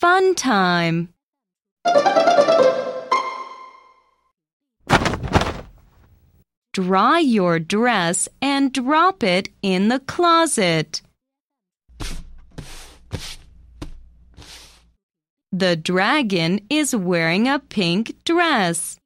fun time. Dry your dress and drop it in the closet. The dragon is wearing a pink dress.